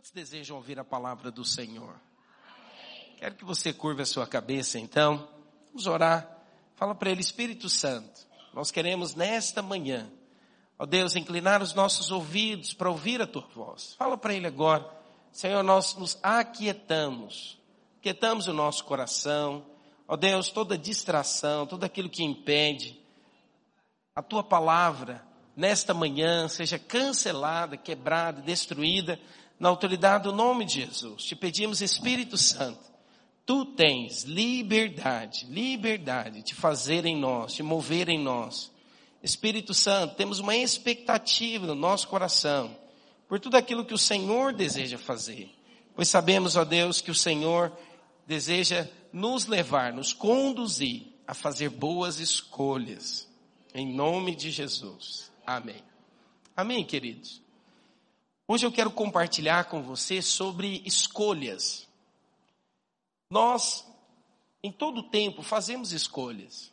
Quantos desejam ouvir a palavra do Senhor? Quero que você curva a sua cabeça então. Vamos orar. Fala para ele, Espírito Santo. Nós queremos nesta manhã, ó Deus, inclinar os nossos ouvidos para ouvir a tua voz. Fala para ele agora. Senhor, nós nos aquietamos. Aquietamos o nosso coração. Ó Deus, toda distração, tudo aquilo que impede a tua palavra nesta manhã seja cancelada, quebrada, destruída na autoridade do nome de Jesus. Te pedimos, Espírito Santo, tu tens liberdade, liberdade de fazer em nós, de mover em nós. Espírito Santo, temos uma expectativa no nosso coração por tudo aquilo que o Senhor deseja fazer. Pois sabemos, ó Deus, que o Senhor deseja nos levar, nos conduzir a fazer boas escolhas. Em nome de Jesus. Amém. Amém, queridos. Hoje eu quero compartilhar com você sobre escolhas. Nós, em todo tempo, fazemos escolhas.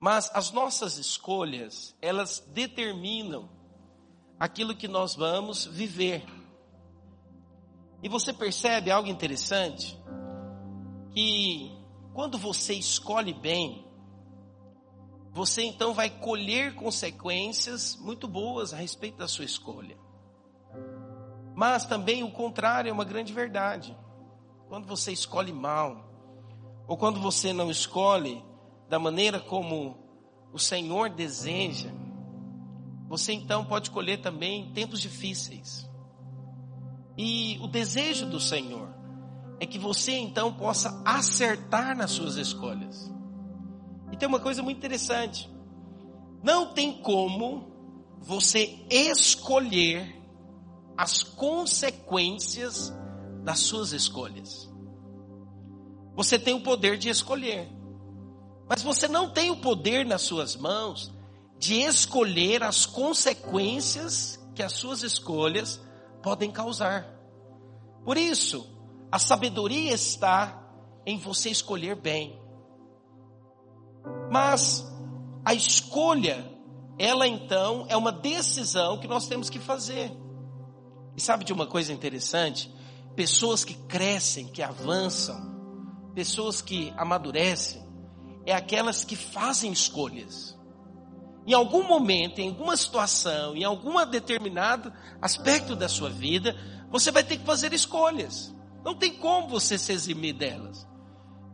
Mas as nossas escolhas, elas determinam aquilo que nós vamos viver. E você percebe algo interessante? Que quando você escolhe bem, você então vai colher consequências muito boas a respeito da sua escolha. Mas também o contrário é uma grande verdade. Quando você escolhe mal, ou quando você não escolhe da maneira como o Senhor deseja, você então pode colher também tempos difíceis. E o desejo do Senhor é que você então possa acertar nas suas escolhas. E tem uma coisa muito interessante. Não tem como você escolher as consequências das suas escolhas. Você tem o poder de escolher, mas você não tem o poder nas suas mãos de escolher as consequências que as suas escolhas podem causar. Por isso, a sabedoria está em você escolher bem. Mas a escolha, ela então é uma decisão que nós temos que fazer. E sabe de uma coisa interessante? Pessoas que crescem, que avançam, pessoas que amadurecem, é aquelas que fazem escolhas. Em algum momento, em alguma situação, em algum determinado aspecto da sua vida, você vai ter que fazer escolhas. Não tem como você se eximir delas.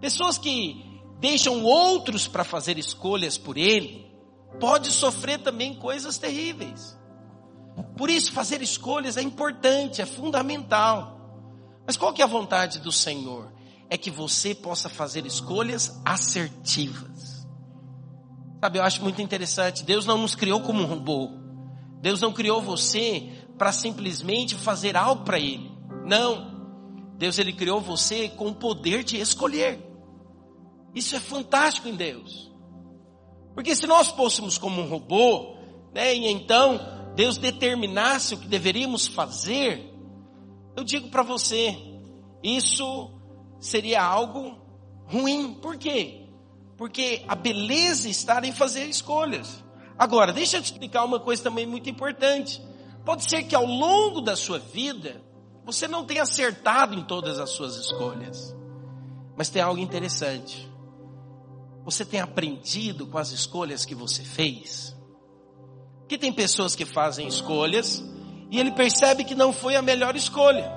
Pessoas que deixam outros para fazer escolhas por ele, pode sofrer também coisas terríveis. Por isso, fazer escolhas é importante, é fundamental. Mas qual que é a vontade do Senhor? É que você possa fazer escolhas assertivas. Sabe, eu acho muito interessante. Deus não nos criou como um robô. Deus não criou você para simplesmente fazer algo para Ele. Não. Deus ele criou você com o poder de escolher. Isso é fantástico em Deus. Porque se nós fôssemos como um robô, né, e então Deus determinasse o que deveríamos fazer, eu digo para você, isso seria algo ruim. Por quê? Porque a beleza está em fazer escolhas. Agora, deixa eu te explicar uma coisa também muito importante. Pode ser que ao longo da sua vida, você não tenha acertado em todas as suas escolhas. Mas tem algo interessante. Você tem aprendido com as escolhas que você fez? Que tem pessoas que fazem escolhas e ele percebe que não foi a melhor escolha.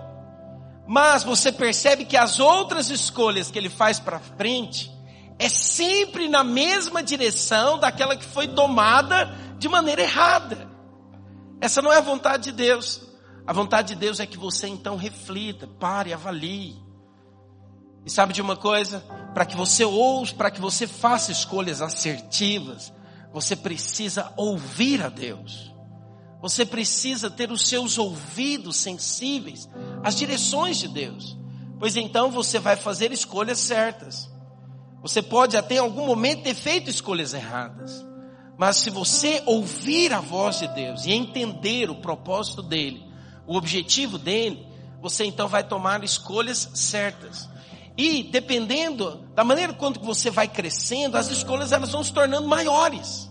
Mas você percebe que as outras escolhas que ele faz para frente é sempre na mesma direção daquela que foi tomada de maneira errada. Essa não é a vontade de Deus. A vontade de Deus é que você então reflita, pare, avalie. E sabe de uma coisa? Para que você ouça, para que você faça escolhas assertivas, você precisa ouvir a Deus. Você precisa ter os seus ouvidos sensíveis às direções de Deus. Pois então você vai fazer escolhas certas. Você pode até em algum momento ter feito escolhas erradas. Mas se você ouvir a voz de Deus e entender o propósito dele, o objetivo dele, você então vai tomar escolhas certas. E dependendo da maneira quando você vai crescendo, as escolhas elas vão se tornando maiores.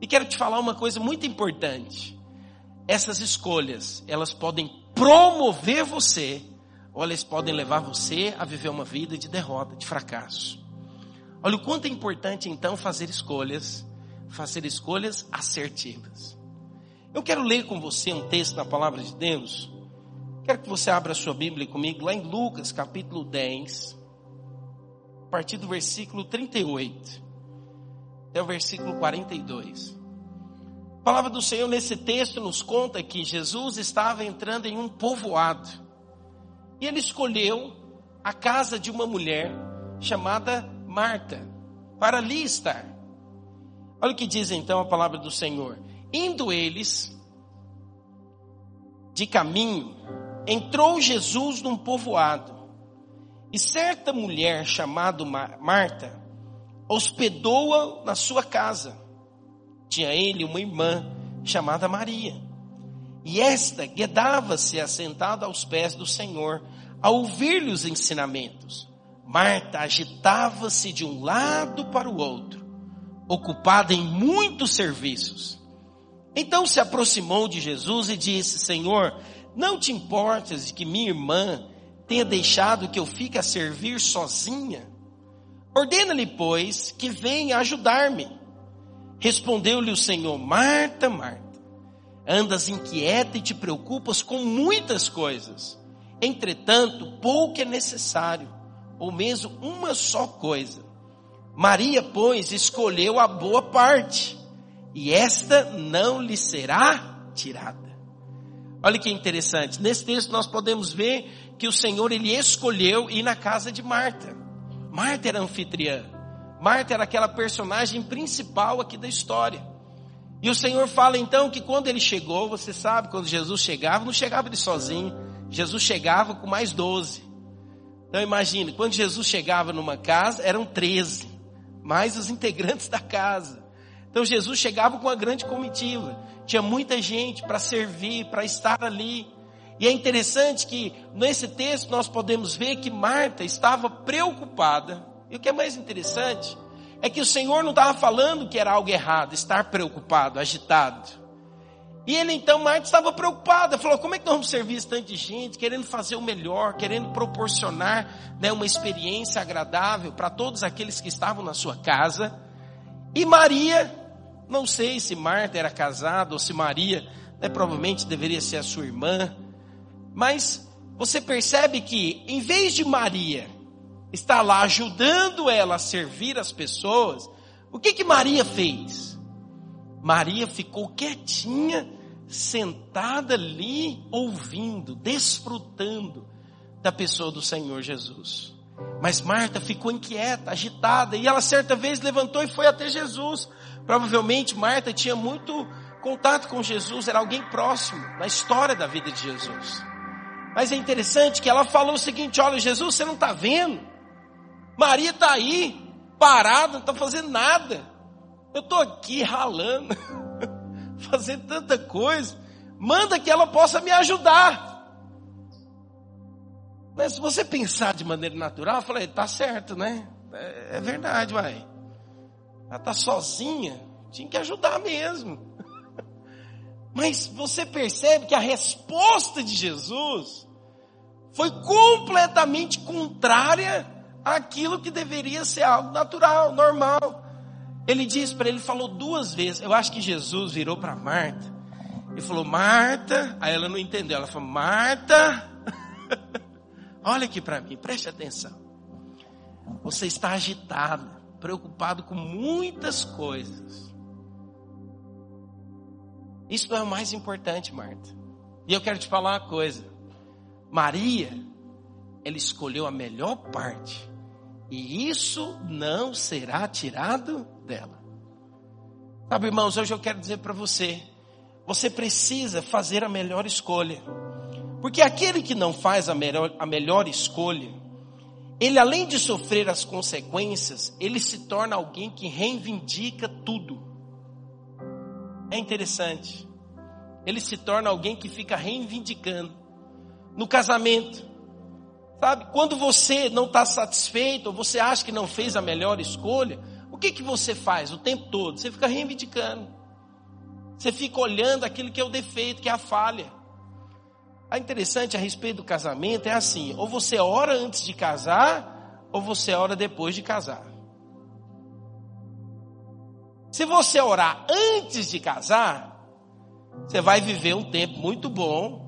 E quero te falar uma coisa muito importante. Essas escolhas, elas podem promover você, ou elas podem levar você a viver uma vida de derrota, de fracasso. Olha o quanto é importante então fazer escolhas, fazer escolhas assertivas. Eu quero ler com você um texto na palavra de Deus. Quero que você abra sua Bíblia comigo lá em Lucas, capítulo 10, a partir do versículo 38 até o versículo 42. A palavra do Senhor nesse texto nos conta que Jesus estava entrando em um povoado. E ele escolheu a casa de uma mulher chamada Marta para ali estar. Olha o que diz então a palavra do Senhor. Indo eles de caminho, entrou Jesus num povoado. E certa mulher chamada Marta hospedou-a na sua casa. Tinha ele uma irmã chamada Maria. E esta quedava-se assentada aos pés do Senhor, a ouvir-lhe os ensinamentos. Marta agitava-se de um lado para o outro, ocupada em muitos serviços. Então se aproximou de Jesus e disse: Senhor, não te importas de que minha irmã tenha deixado que eu fique a servir sozinha? Ordena-lhe, pois, que venha ajudar-me. Respondeu-lhe o Senhor: Marta, Marta, andas inquieta e te preocupas com muitas coisas. Entretanto, pouco é necessário, ou mesmo uma só coisa. Maria, pois, escolheu a boa parte, e esta não lhe será tirada. Olha que interessante. Nesse texto nós podemos ver que o Senhor ele escolheu ir na casa de Marta. Marta era anfitriã. Marta era aquela personagem principal aqui da história. E o Senhor fala então que quando ele chegou, você sabe, quando Jesus chegava, não chegava ele sozinho. Jesus chegava com mais doze. Então imagine, quando Jesus chegava numa casa, eram treze, mais os integrantes da casa. Então Jesus chegava com uma grande comitiva. Tinha muita gente para servir, para estar ali. E é interessante que nesse texto nós podemos ver que Marta estava preocupada. E o que é mais interessante é que o Senhor não estava falando que era algo errado, estar preocupado, agitado. E ele então, Marta estava preocupada, falou: como é que nós vamos servir esse tanto de gente, querendo fazer o melhor, querendo proporcionar né, uma experiência agradável para todos aqueles que estavam na sua casa. E Maria, não sei se Marta era casada ou se Maria né, provavelmente deveria ser a sua irmã, mas você percebe que, em vez de Maria estar lá ajudando ela a servir as pessoas, o que que Maria fez? Maria ficou quietinha, sentada ali, ouvindo, desfrutando da pessoa do Senhor Jesus. Mas Marta ficou inquieta, agitada, e ela certa vez levantou e foi até Jesus. Provavelmente Marta tinha muito contato com Jesus, era alguém próximo na história da vida de Jesus. Mas é interessante que ela falou o seguinte: olha, Jesus, você não está vendo? Maria está aí, parada, não está fazendo nada. Eu estou aqui ralando, fazendo tanta coisa. Manda que ela possa me ajudar. Mas se você pensar de maneira natural, eu falei, tá certo, né? É, é verdade, vai. Ela está sozinha, tinha que ajudar mesmo. Mas você percebe que a resposta de Jesus foi completamente contrária àquilo que deveria ser algo natural, normal. Ele disse para ele, falou duas vezes. Eu acho que Jesus virou para Marta e falou: Marta. Aí ela não entendeu. Ela falou: Marta, olha aqui para mim, preste atenção. Você está agitada, preocupado com muitas coisas. Isso não é o mais importante, Marta. E eu quero te falar uma coisa. Maria, ela escolheu a melhor parte. E isso não será tirado dela. Sabe, irmãos, hoje eu quero dizer para você: você precisa fazer a melhor escolha. Porque aquele que não faz a melhor, a melhor escolha, ele além de sofrer as consequências, ele se torna alguém que reivindica tudo. É interessante. Ele se torna alguém que fica reivindicando no casamento. Sabe? Quando você não está satisfeito, ou você acha que não fez a melhor escolha, o que, que você faz o tempo todo? Você fica reivindicando. Você fica olhando aquilo que é o defeito, que é a falha. A interessante a respeito do casamento é assim: ou você ora antes de casar, ou você ora depois de casar. Se você orar antes de casar, você vai viver um tempo muito bom,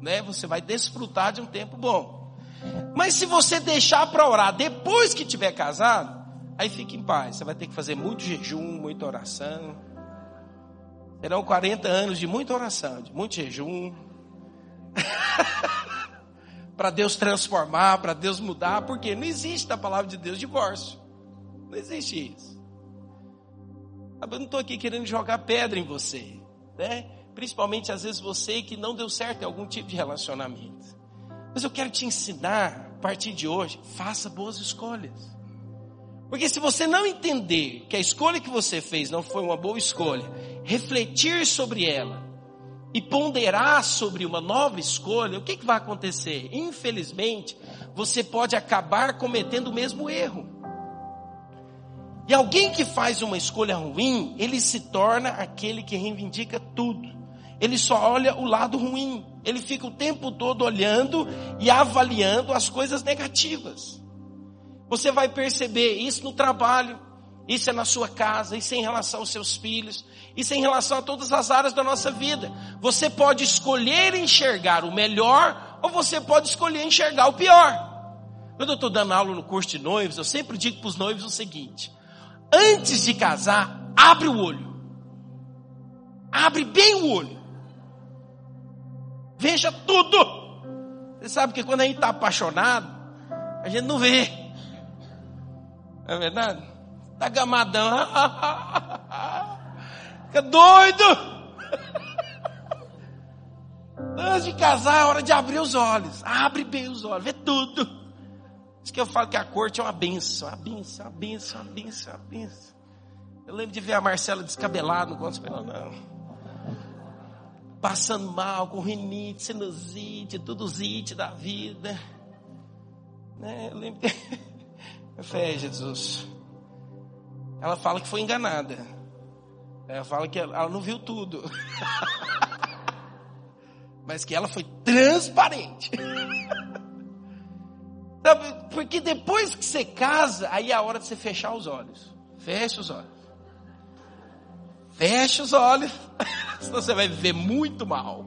né? Você vai desfrutar de um tempo bom. Mas se você deixar para orar depois que tiver casado, aí fica em paz. Você vai ter que fazer muito jejum, muita oração. Serão 40 anos de muita oração, de muito jejum. para Deus transformar, para Deus mudar, porque não existe na palavra de Deus divórcio. Não existe isso. Eu não estou aqui querendo jogar pedra em você, né? Principalmente às vezes você que não deu certo em algum tipo de relacionamento. Mas eu quero te ensinar, a partir de hoje, faça boas escolhas. Porque se você não entender que a escolha que você fez não foi uma boa escolha, refletir sobre ela e ponderar sobre uma nova escolha, o que, que vai acontecer? Infelizmente, você pode acabar cometendo o mesmo erro. E alguém que faz uma escolha ruim, ele se torna aquele que reivindica tudo. Ele só olha o lado ruim. Ele fica o tempo todo olhando e avaliando as coisas negativas. Você vai perceber isso no trabalho, isso é na sua casa, isso é em relação aos seus filhos, isso é em relação a todas as áreas da nossa vida. Você pode escolher enxergar o melhor ou você pode escolher enxergar o pior. Quando eu estou dando aula no curso de noivos, eu sempre digo para os noivos o seguinte: antes de casar, abre o olho. Abre bem o olho. Veja tudo. Você sabe que quando a gente está apaixonado, a gente não vê. Não é verdade? Está gamadão. Fica doido. Antes de casar é hora de abrir os olhos. Abre bem os olhos, vê tudo isso que eu falo que a corte é uma benção, uma benção, uma benção, uma benção, uma benção. Eu lembro de ver a Marcela descabelada no gospel, não. Passando mal, com rinite, sinusite, tudo zite da vida. Né? Eu lembro que... Fé, Jesus. Ela fala que foi enganada. Ela fala que ela não viu tudo. Mas que ela foi transparente. Porque depois que você casa, aí é a hora de você fechar os olhos. Fecha os olhos. Fecha os olhos. Senão você vai viver muito mal.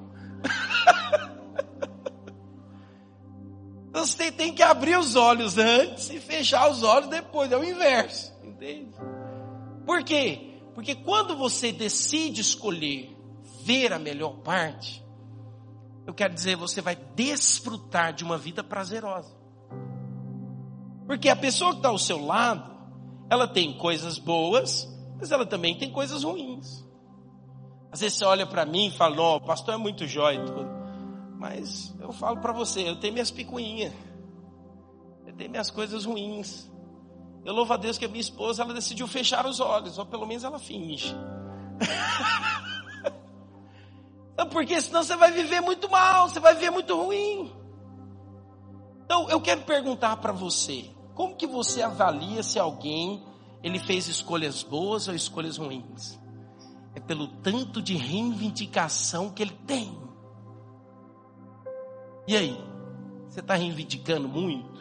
Então você tem que abrir os olhos antes e fechar os olhos depois. É o inverso. Entende? Por quê? Porque quando você decide escolher ver a melhor parte, eu quero dizer, você vai desfrutar de uma vida prazerosa. Porque a pessoa que está ao seu lado, ela tem coisas boas, mas ela também tem coisas ruins. Às vezes você olha para mim e fala, o pastor é muito jóia. Mas eu falo para você, eu tenho minhas picuinhas. Eu tenho minhas coisas ruins. Eu louvo a Deus que a minha esposa, ela decidiu fechar os olhos, ou pelo menos ela finge. Porque senão você vai viver muito mal, você vai viver muito ruim. Então eu quero perguntar para você, como que você avalia se alguém ele fez escolhas boas ou escolhas ruins? É pelo tanto de reivindicação que ele tem. E aí? Você está reivindicando muito?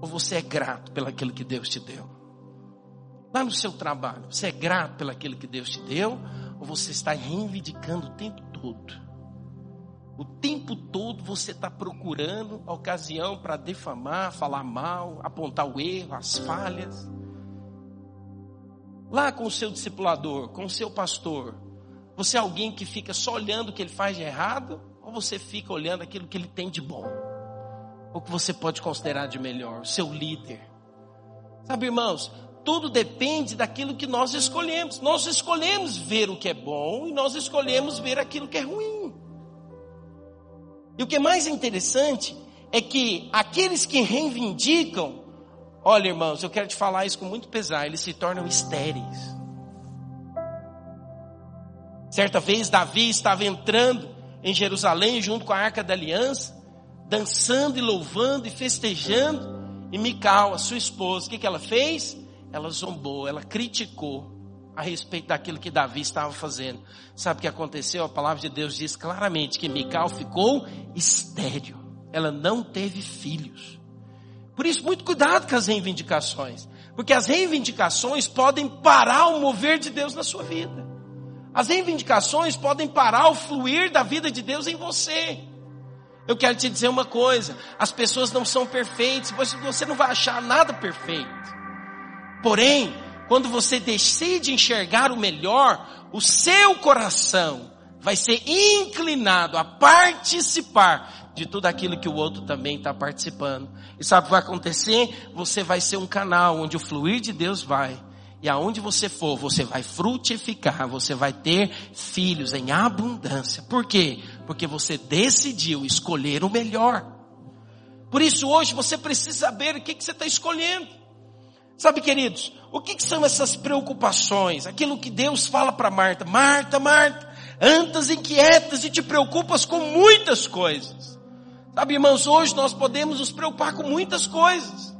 Ou você é grato pelaquilo que Deus te deu? Lá no seu trabalho, você é grato pelaquilo que Deus te deu? Ou você está reivindicando o tempo todo? O tempo todo você está procurando a ocasião para defamar, falar mal, apontar o erro, as falhas. Lá com o seu discipulador, com o seu pastor, você é alguém que fica só olhando o que ele faz de errado? Ou você fica olhando aquilo que ele tem de bom? O que você pode considerar de melhor? O seu líder. Sabe, irmãos, tudo depende daquilo que nós escolhemos. Nós escolhemos ver o que é bom e nós escolhemos ver aquilo que é ruim. E o que é mais interessante é que aqueles que reivindicam, olha irmãos, eu quero te falar isso com muito pesar, eles se tornam estéreis. Certa vez Davi estava entrando em Jerusalém junto com a Arca da Aliança, dançando e louvando e festejando, e Mical, a sua esposa, o que, que ela fez? Ela zombou, ela criticou a respeito daquilo que Davi estava fazendo. Sabe o que aconteceu? A palavra de Deus diz claramente que Mical ficou estéril. Ela não teve filhos. Por isso, muito cuidado com as reivindicações. Porque as reivindicações podem parar o mover de Deus na sua vida. As reivindicações podem parar o fluir da vida de Deus em você. Eu quero te dizer uma coisa: as pessoas não são perfeitas, você não vai achar nada perfeito. Porém, quando você decide enxergar o melhor, o seu coração vai ser inclinado a participar de tudo aquilo que o outro também está participando. E sabe o que vai acontecer? Você vai ser um canal onde o fluir de Deus vai e aonde você for, você vai frutificar, você vai ter filhos em abundância. Por quê? Porque você decidiu escolher o melhor. Por isso hoje você precisa saber o que, que você está escolhendo. Sabe, queridos, o que, que são essas preocupações? Aquilo que Deus fala para Marta. Marta, Marta, andas inquietas e te preocupas com muitas coisas. Sabe, irmãos, hoje nós podemos nos preocupar com muitas coisas.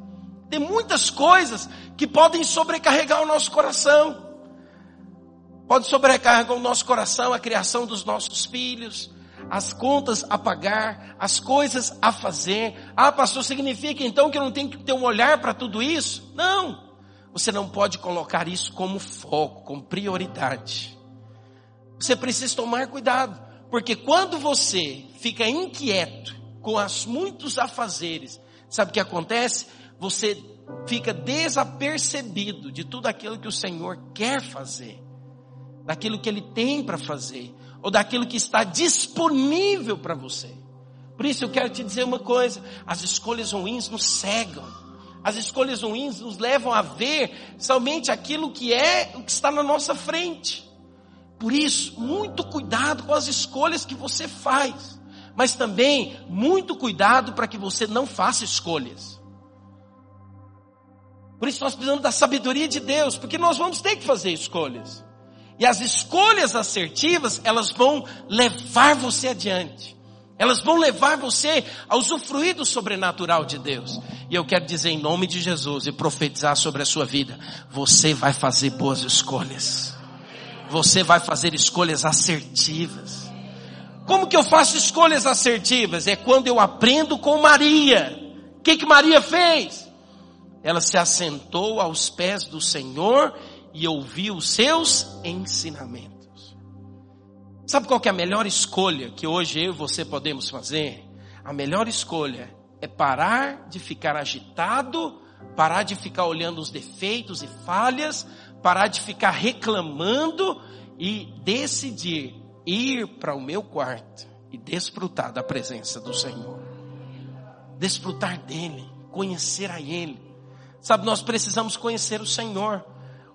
Tem muitas coisas que podem sobrecarregar o nosso coração. Pode sobrecarregar o nosso coração a criação dos nossos filhos, as contas a pagar, as coisas a fazer. Ah, pastor, significa então que eu não tenho que ter um olhar para tudo isso? Não. Você não pode colocar isso como foco, como prioridade. Você precisa tomar cuidado, porque quando você fica inquieto com os muitos afazeres, sabe o que acontece? você fica desapercebido de tudo aquilo que o Senhor quer fazer, daquilo que Ele tem para fazer, ou daquilo que está disponível para você. Por isso eu quero te dizer uma coisa: as escolhas ruins nos cegam. As escolhas ruins nos levam a ver somente aquilo que é o que está na nossa frente. Por isso, muito cuidado com as escolhas que você faz, mas também muito cuidado para que você não faça escolhas. Por isso nós precisamos da sabedoria de Deus, porque nós vamos ter que fazer escolhas. E as escolhas assertivas, elas vão levar você adiante. Elas vão levar você a usufruir do sobrenatural de Deus. E eu quero dizer em nome de Jesus e profetizar sobre a sua vida, você vai fazer boas escolhas. Você vai fazer escolhas assertivas. Como que eu faço escolhas assertivas? É quando eu aprendo com Maria. O que que Maria fez? Ela se assentou aos pés do Senhor e ouviu os seus ensinamentos. Sabe qual é a melhor escolha que hoje eu e você podemos fazer? A melhor escolha é parar de ficar agitado, parar de ficar olhando os defeitos e falhas, parar de ficar reclamando e decidir ir para o meu quarto e desfrutar da presença do Senhor. Desfrutar dele, conhecer a ele Sabe, nós precisamos conhecer o Senhor.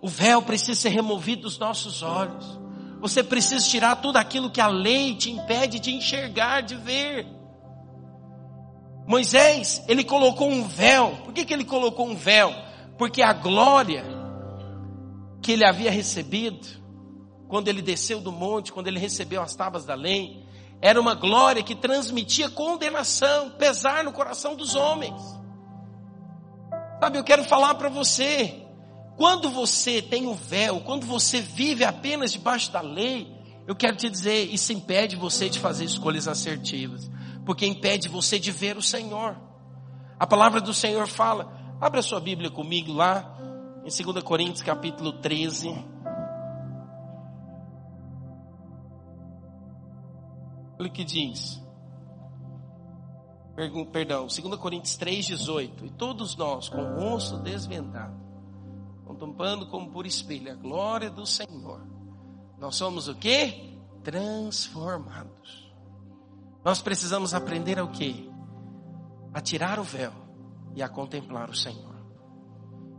O véu precisa ser removido dos nossos olhos. Você precisa tirar tudo aquilo que a lei te impede de enxergar, de ver. Moisés, ele colocou um véu. Por que, que ele colocou um véu? Porque a glória que ele havia recebido, quando ele desceu do monte, quando ele recebeu as tábuas da lei, era uma glória que transmitia condenação, pesar no coração dos homens. Sabe, eu quero falar para você, quando você tem o véu, quando você vive apenas debaixo da lei, eu quero te dizer, isso impede você de fazer escolhas assertivas, porque impede você de ver o Senhor. A palavra do Senhor fala, abra sua Bíblia comigo lá, em 2 Coríntios capítulo 13. Olha o que diz perdão, 2 Coríntios 3,18. E todos nós, com o rosto desvendado, contemplando como por espelho a glória do Senhor, nós somos o que? Transformados. Nós precisamos aprender o que? A tirar o véu e a contemplar o Senhor.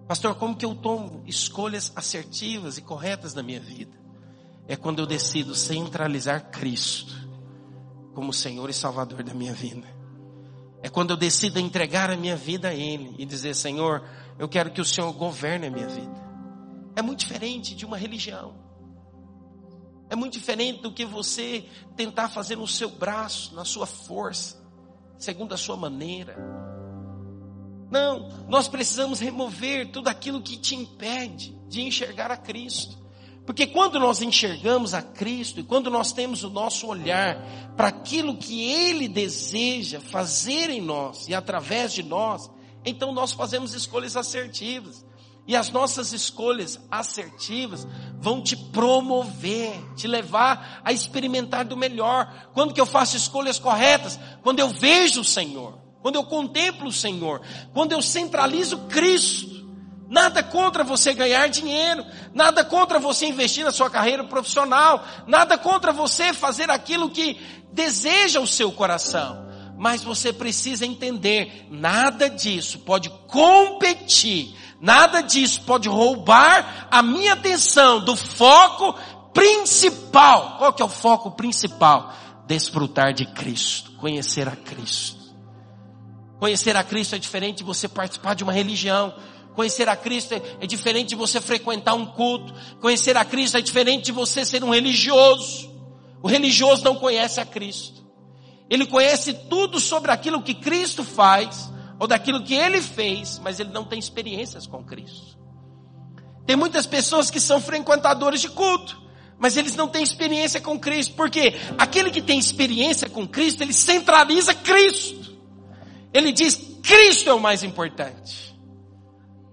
Pastor, como que eu tomo escolhas assertivas e corretas na minha vida? É quando eu decido centralizar Cristo como Senhor e Salvador da minha vida. É quando eu decido entregar a minha vida a Ele e dizer, Senhor, eu quero que o Senhor governe a minha vida. É muito diferente de uma religião. É muito diferente do que você tentar fazer no seu braço, na sua força, segundo a sua maneira. Não, nós precisamos remover tudo aquilo que te impede de enxergar a Cristo. Porque quando nós enxergamos a Cristo e quando nós temos o nosso olhar para aquilo que Ele deseja fazer em nós e através de nós, então nós fazemos escolhas assertivas. E as nossas escolhas assertivas vão te promover, te levar a experimentar do melhor. Quando que eu faço escolhas corretas? Quando eu vejo o Senhor, quando eu contemplo o Senhor, quando eu centralizo Cristo. Nada contra você ganhar dinheiro, nada contra você investir na sua carreira profissional, nada contra você fazer aquilo que deseja o seu coração. Mas você precisa entender, nada disso pode competir Nada disso pode roubar a minha atenção do foco principal. Qual que é o foco principal? Desfrutar de Cristo, conhecer a Cristo. Conhecer a Cristo é diferente de você participar de uma religião. Conhecer a Cristo é, é diferente de você frequentar um culto. Conhecer a Cristo é diferente de você ser um religioso. O religioso não conhece a Cristo. Ele conhece tudo sobre aquilo que Cristo faz, ou daquilo que ele fez, mas ele não tem experiências com Cristo. Tem muitas pessoas que são frequentadores de culto, mas eles não têm experiência com Cristo, porque aquele que tem experiência com Cristo, ele centraliza Cristo. Ele diz: Cristo é o mais importante.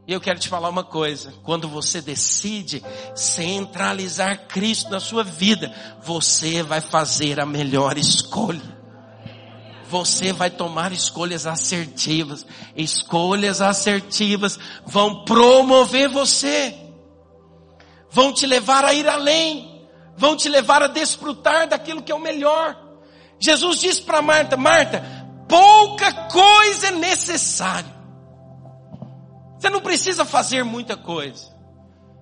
E eu quero te falar uma coisa: quando você decide centralizar Cristo na sua vida, você vai fazer a melhor escolha você vai tomar escolhas assertivas. Escolhas assertivas vão promover você. Vão te levar a ir além. Vão te levar a desfrutar daquilo que é o melhor. Jesus disse para Marta, Marta, pouca coisa é necessário. Você não precisa fazer muita coisa.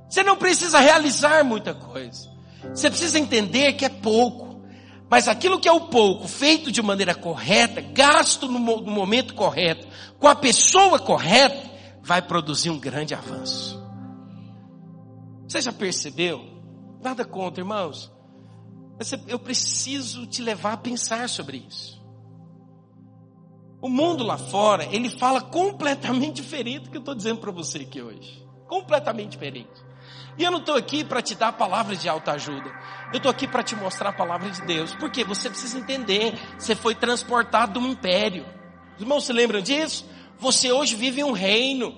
Você não precisa realizar muita coisa. Você precisa entender que é pouco. Mas aquilo que é o pouco, feito de maneira correta, gasto no, momento correto, com a pessoa correta, vai produzir um grande avanço. Você já percebeu? Nada contra, irmãos. Eu preciso te levar a pensar sobre isso. O mundo lá fora, ele fala completamente diferente do que eu estou dizendo para você aqui hoje. Completamente diferente. E eu não estou aqui para te dar palavras de alta ajuda. Eu estou aqui para te mostrar a palavra de Deus. Porque você precisa entender, você foi transportado de um império. Os irmãos se lembram disso? Você hoje vive em um reino.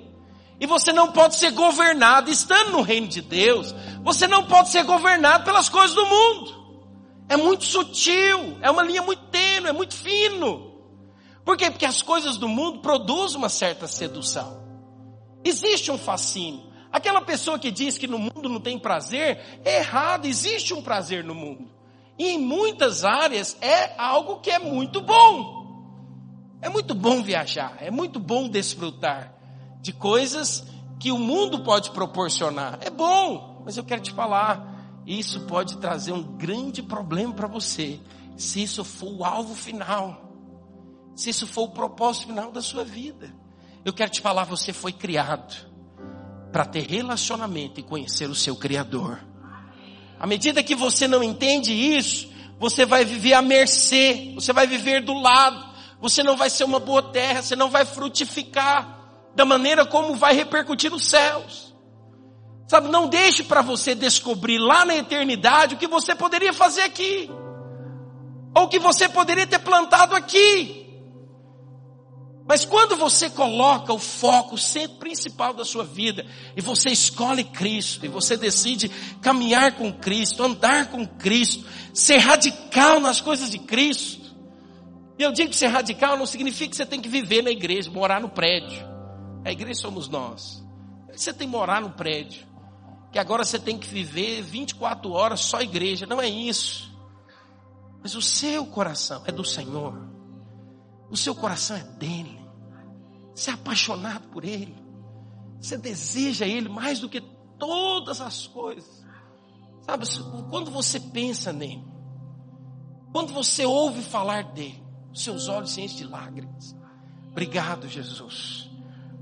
E você não pode ser governado, estando no reino de Deus, você não pode ser governado pelas coisas do mundo. É muito sutil, é uma linha muito tênue, é muito fino. Por quê? Porque as coisas do mundo produzem uma certa sedução. Existe um fascínio. Aquela pessoa que diz que no mundo não tem prazer, é errado, existe um prazer no mundo. E em muitas áreas é algo que é muito bom. É muito bom viajar, é muito bom desfrutar de coisas que o mundo pode proporcionar. É bom, mas eu quero te falar, isso pode trazer um grande problema para você, se isso for o alvo final, se isso for o propósito final da sua vida. Eu quero te falar, você foi criado para ter relacionamento e conhecer o seu Criador. À medida que você não entende isso, você vai viver à mercê, você vai viver do lado, você não vai ser uma boa terra, você não vai frutificar da maneira como vai repercutir nos céus. Sabe, não deixe para você descobrir lá na eternidade o que você poderia fazer aqui. Ou o que você poderia ter plantado aqui. Mas quando você coloca o foco, o centro principal da sua vida, e você escolhe Cristo, e você decide caminhar com Cristo, andar com Cristo, ser radical nas coisas de Cristo. E eu digo que ser radical não significa que você tem que viver na igreja, morar no prédio. A igreja somos nós. Você tem que morar no prédio. Que agora você tem que viver 24 horas só igreja. Não é isso. Mas o seu coração é do Senhor. O seu coração é dele. Você é apaixonado por ele. Você deseja ele mais do que todas as coisas. Sabe, quando você pensa nele, quando você ouve falar dele, seus olhos se enchem de lágrimas. Obrigado, Jesus,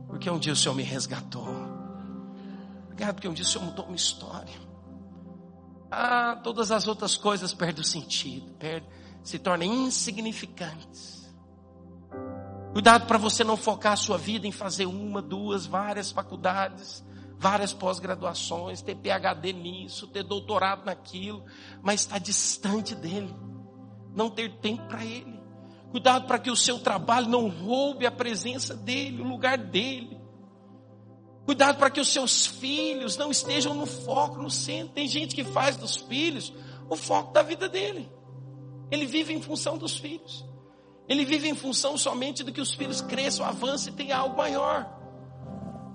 porque um dia o Senhor me resgatou. Obrigado porque um dia o Senhor mudou uma história. Ah, todas as outras coisas perdem o sentido, perdem, se tornam insignificantes. Cuidado para você não focar a sua vida em fazer uma, duas, várias faculdades, várias pós-graduações, ter PhD nisso, ter doutorado naquilo, mas está distante dele, não ter tempo para ele. Cuidado para que o seu trabalho não roube a presença dele, o lugar dele. Cuidado para que os seus filhos não estejam no foco, no centro. Tem gente que faz dos filhos o foco da vida dele. Ele vive em função dos filhos. Ele vive em função somente do que os filhos cresçam, avancem e tenham algo maior.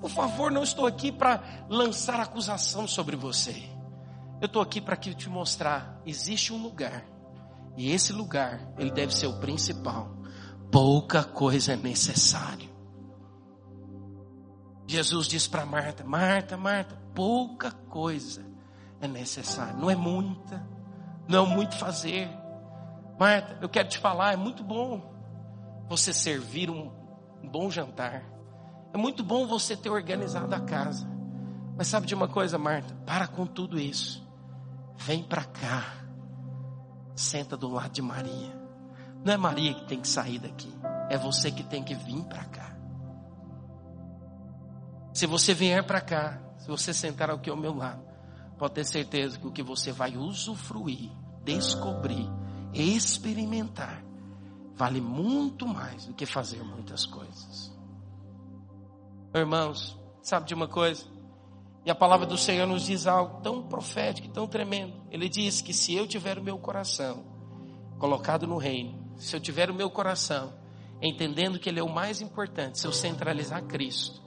Por favor, não estou aqui para lançar acusação sobre você. Eu estou aqui para te mostrar, existe um lugar e esse lugar, ele deve ser o principal. Pouca coisa é necessário. Jesus diz para Marta: Marta, Marta, pouca coisa é necessário. Não é muita, não é muito fazer. Marta, eu quero te falar, é muito bom você servir um, bom jantar. É muito bom você ter organizado a casa. Mas sabe de uma coisa, Marta? Para com tudo isso. Vem para cá senta do lado de Maria. Não é Maria que tem que sair daqui, é você que tem que vir para cá. Se você vier para cá, se você sentar aqui ao meu lado, pode ter certeza que o que você vai usufruir, descobrir, experimentar, vale muito mais do que fazer muitas coisas. Irmãos, sabe de uma coisa? E a palavra do Senhor nos diz algo tão profético, tão tremendo. Ele diz que se eu tiver o meu coração colocado no reino, se eu tiver o meu coração entendendo que Ele é o mais importante, se eu centralizar Cristo,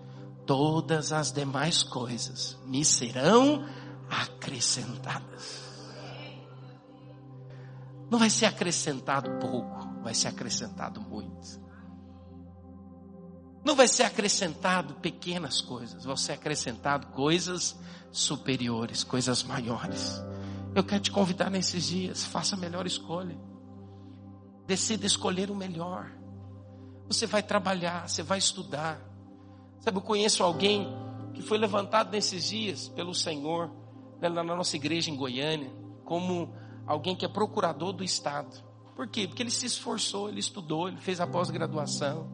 todas as demais coisas me serão acrescentadas. Não vai ser acrescentado pouco, vai ser acrescentado muito. Não vai ser acrescentado pequenas coisas, vão ser acrescentado coisas superiores, coisas maiores. Eu quero te convidar nesses dias, faça a melhor escolha. Decida escolher o melhor. Você vai trabalhar, você vai estudar. Sabe, eu conheço alguém que foi levantado nesses dias pelo Senhor, né, na nossa igreja em Goiânia, como alguém que é procurador do Estado. Por quê? Porque ele se esforçou, ele estudou, ele fez a pós-graduação.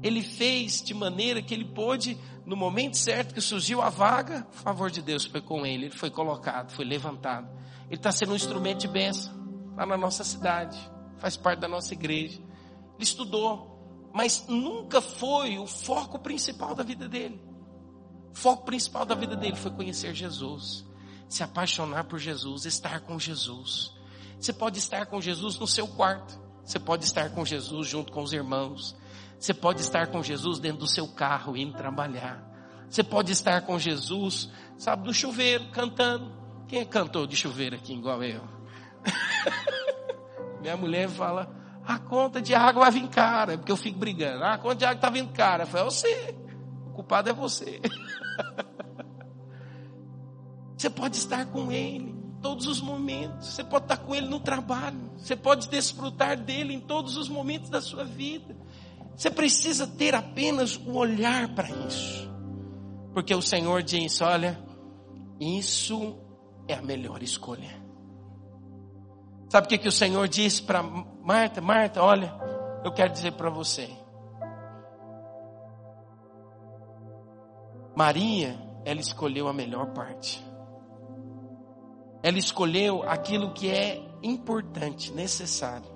Ele fez de maneira que ele pôde, no momento certo que surgiu a vaga, o favor de Deus foi com ele, ele foi colocado, foi levantado. Ele está sendo um instrumento de bênção lá na nossa cidade, faz parte da nossa igreja. Ele estudou, mas nunca foi o foco principal da vida dele. O foco principal da vida dele foi conhecer Jesus, se apaixonar por Jesus, estar com Jesus. Você pode estar com Jesus no seu quarto, você pode estar com Jesus junto com os irmãos, você pode estar com Jesus dentro do seu carro, indo trabalhar. Você pode estar com Jesus, sabe, no chuveiro, cantando. Quem é cantor de chuveiro aqui, igual eu? Minha mulher fala, a conta de água vai vir cara, porque eu fico brigando. Ah, a conta de água está vindo cara. Eu falo, é você. O culpado é você. Você pode estar com Ele em todos os momentos. Você pode estar com Ele no trabalho. Você pode desfrutar dele em todos os momentos da sua vida. Você precisa ter apenas o olhar para isso. Porque o Senhor diz: olha, isso é a melhor escolha. Sabe o que, que o Senhor disse para Marta? Marta, olha, eu quero dizer para você. Maria, ela escolheu a melhor parte. Ela escolheu aquilo que é importante, necessário.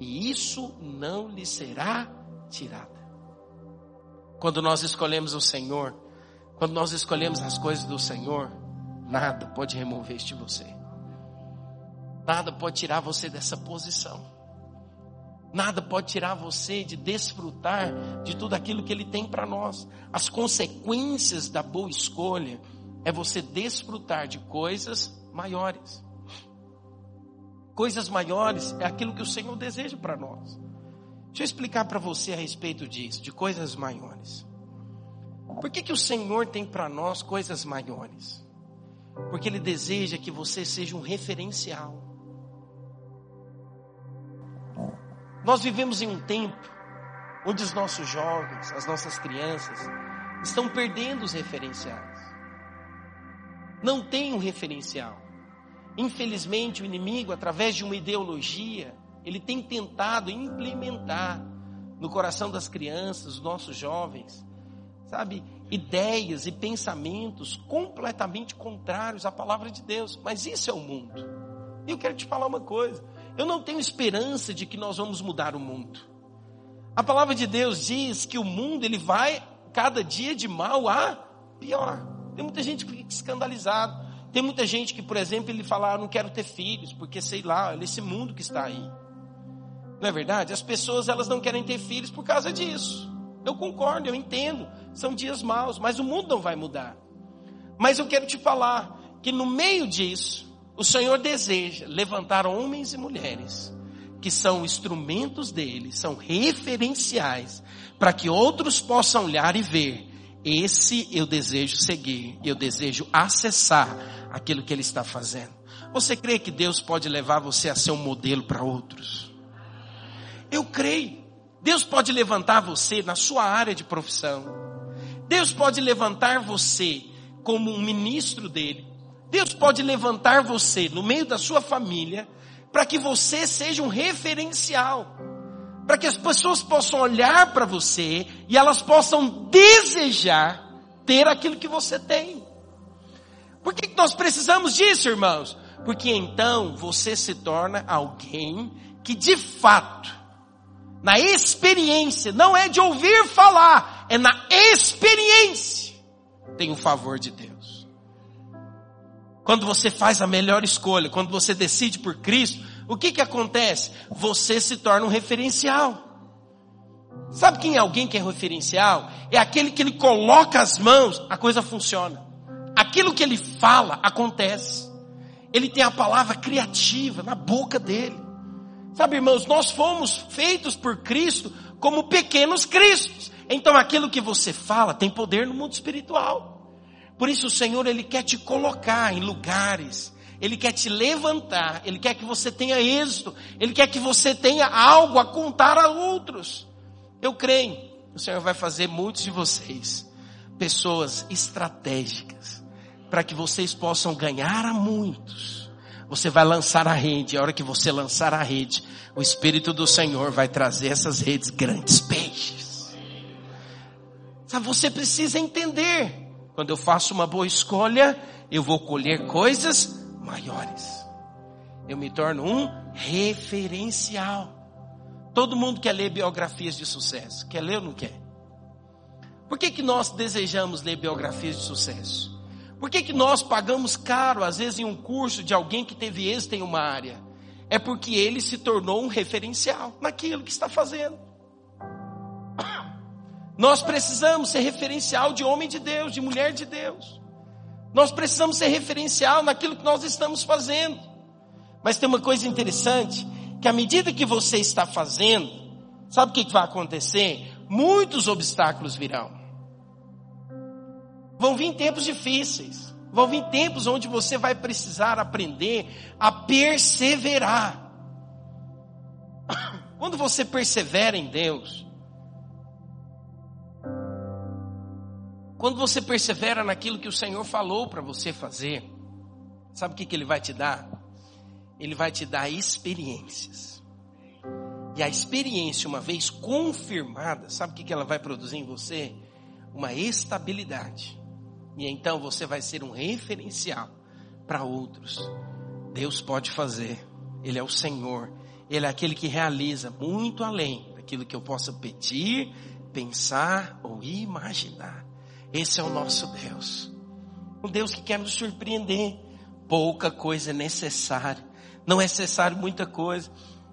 E isso não lhe será tirada. Quando nós escolhemos o Senhor, quando nós escolhemos as coisas do Senhor, nada pode remover este você. Nada pode tirar você dessa posição. Nada pode tirar você de desfrutar de tudo aquilo que Ele tem para nós. As consequências da boa escolha é você desfrutar de coisas maiores. Coisas maiores é aquilo que o Senhor deseja para nós. Deixa eu explicar para você a respeito disso, de coisas maiores. Por que, que o Senhor tem para nós coisas maiores? Porque Ele deseja que você seja um referencial. Nós vivemos em um tempo onde os nossos jovens, as nossas crianças, estão perdendo os referenciais. Não tem um referencial. Infelizmente, o inimigo, através de uma ideologia, ele tem tentado implementar no coração das crianças, dos nossos jovens, sabe, ideias e pensamentos completamente contrários à palavra de Deus. Mas isso é o mundo. E eu quero te falar uma coisa: eu não tenho esperança de que nós vamos mudar o mundo. A palavra de Deus diz que o mundo ele vai cada dia de mal a pior. Tem muita gente que fica escandalizado. Tem muita gente que, por exemplo, ele fala, ah, não quero ter filhos, porque sei lá, olha esse mundo que está aí. Não é verdade? As pessoas elas não querem ter filhos por causa disso. Eu concordo, eu entendo. São dias maus, mas o mundo não vai mudar. Mas eu quero te falar que no meio disso, o Senhor deseja levantar homens e mulheres que são instrumentos dele, são referenciais, para que outros possam olhar e ver. Esse eu desejo seguir, eu desejo acessar aquilo que ele está fazendo. Você crê que Deus pode levar você a ser um modelo para outros? Eu creio. Deus pode levantar você na sua área de profissão. Deus pode levantar você como um ministro dele. Deus pode levantar você no meio da sua família para que você seja um referencial. Para que as pessoas possam olhar para você e elas possam desejar ter aquilo que você tem. Por que nós precisamos disso, irmãos? Porque então você se torna alguém que de fato, na experiência, não é de ouvir falar, é na experiência, tem o favor de Deus. Quando você faz a melhor escolha, quando você decide por Cristo, o que que acontece? Você se torna um referencial. Sabe quem é alguém que é referencial? É aquele que ele coloca as mãos, a coisa funciona. Aquilo que ele fala acontece. Ele tem a palavra criativa na boca dele. Sabe, irmãos, nós fomos feitos por Cristo como pequenos cristos. Então aquilo que você fala tem poder no mundo espiritual. Por isso o Senhor, Ele quer te colocar em lugares. Ele quer te levantar. Ele quer que você tenha êxito. Ele quer que você tenha algo a contar a outros. Eu creio. O Senhor vai fazer muitos de vocês pessoas estratégicas para que vocês possam ganhar a muitos. Você vai lançar a rede, a hora que você lançar a rede, o Espírito do Senhor vai trazer essas redes grandes peixes. Sabe, você precisa entender, quando eu faço uma boa escolha, eu vou colher coisas maiores. Eu me torno um referencial. Todo mundo quer ler biografias de sucesso. Quer ler ou não quer? Por que, que nós desejamos ler biografias de sucesso? Por que, que nós pagamos caro, às vezes, em um curso de alguém que teve êxito em uma área? É porque ele se tornou um referencial naquilo que está fazendo. Nós precisamos ser referencial de homem de Deus, de mulher de Deus. Nós precisamos ser referencial naquilo que nós estamos fazendo. Mas tem uma coisa interessante, que à medida que você está fazendo, sabe o que vai acontecer? Muitos obstáculos virão. Vão vir tempos difíceis. Vão vir tempos onde você vai precisar aprender a perseverar. Quando você persevera em Deus, quando você persevera naquilo que o Senhor falou para você fazer, sabe o que, que Ele vai te dar? Ele vai te dar experiências. E a experiência, uma vez confirmada, sabe o que, que ela vai produzir em você? Uma estabilidade. E então você vai ser um referencial para outros. Deus pode fazer. Ele é o Senhor. Ele é aquele que realiza muito além daquilo que eu possa pedir, pensar ou imaginar. Esse é o nosso Deus. Um Deus que quer nos surpreender. Pouca coisa é necessária. Não é necessário muita coisa.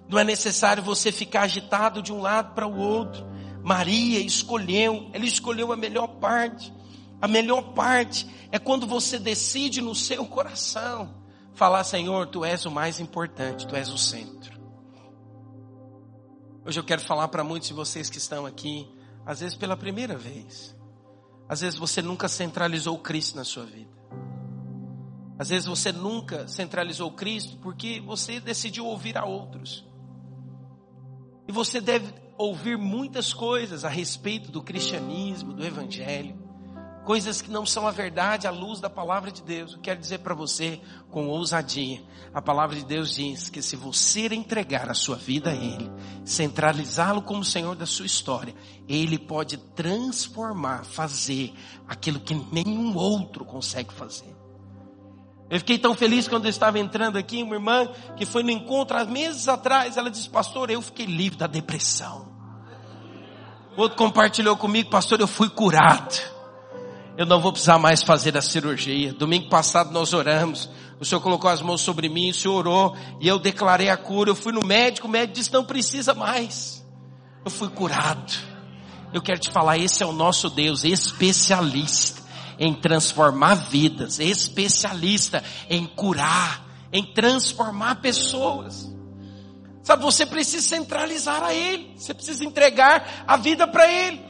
Não é necessário você ficar agitado de um lado para o outro. Maria escolheu, ela escolheu a melhor parte. A melhor parte é quando você decide no seu coração falar: Senhor, tu és o mais importante, tu és o centro. Hoje eu quero falar para muitos de vocês que estão aqui, às vezes pela primeira vez. Às vezes você nunca centralizou Cristo na sua vida. Às vezes você nunca centralizou Cristo porque você decidiu ouvir a outros. E você deve ouvir muitas coisas a respeito do cristianismo, do evangelho coisas que não são a verdade à luz da palavra de Deus. Eu quero dizer para você com ousadia, a palavra de Deus diz que se você entregar a sua vida a Ele, centralizá-lo como Senhor da sua história, Ele pode transformar, fazer aquilo que nenhum outro consegue fazer. Eu fiquei tão feliz quando eu estava entrando aqui, uma irmã que foi no encontro há meses atrás, ela disse, pastor, eu fiquei livre da depressão. Outro compartilhou comigo, pastor, eu fui curado. Eu não vou precisar mais fazer a cirurgia. Domingo passado nós oramos. O Senhor colocou as mãos sobre mim, o Senhor orou e eu declarei a cura. Eu fui no médico, o médico disse não precisa mais. Eu fui curado. Eu quero te falar, esse é o nosso Deus, especialista em transformar vidas, especialista em curar, em transformar pessoas. Sabe, você precisa centralizar a Ele, você precisa entregar a vida para Ele.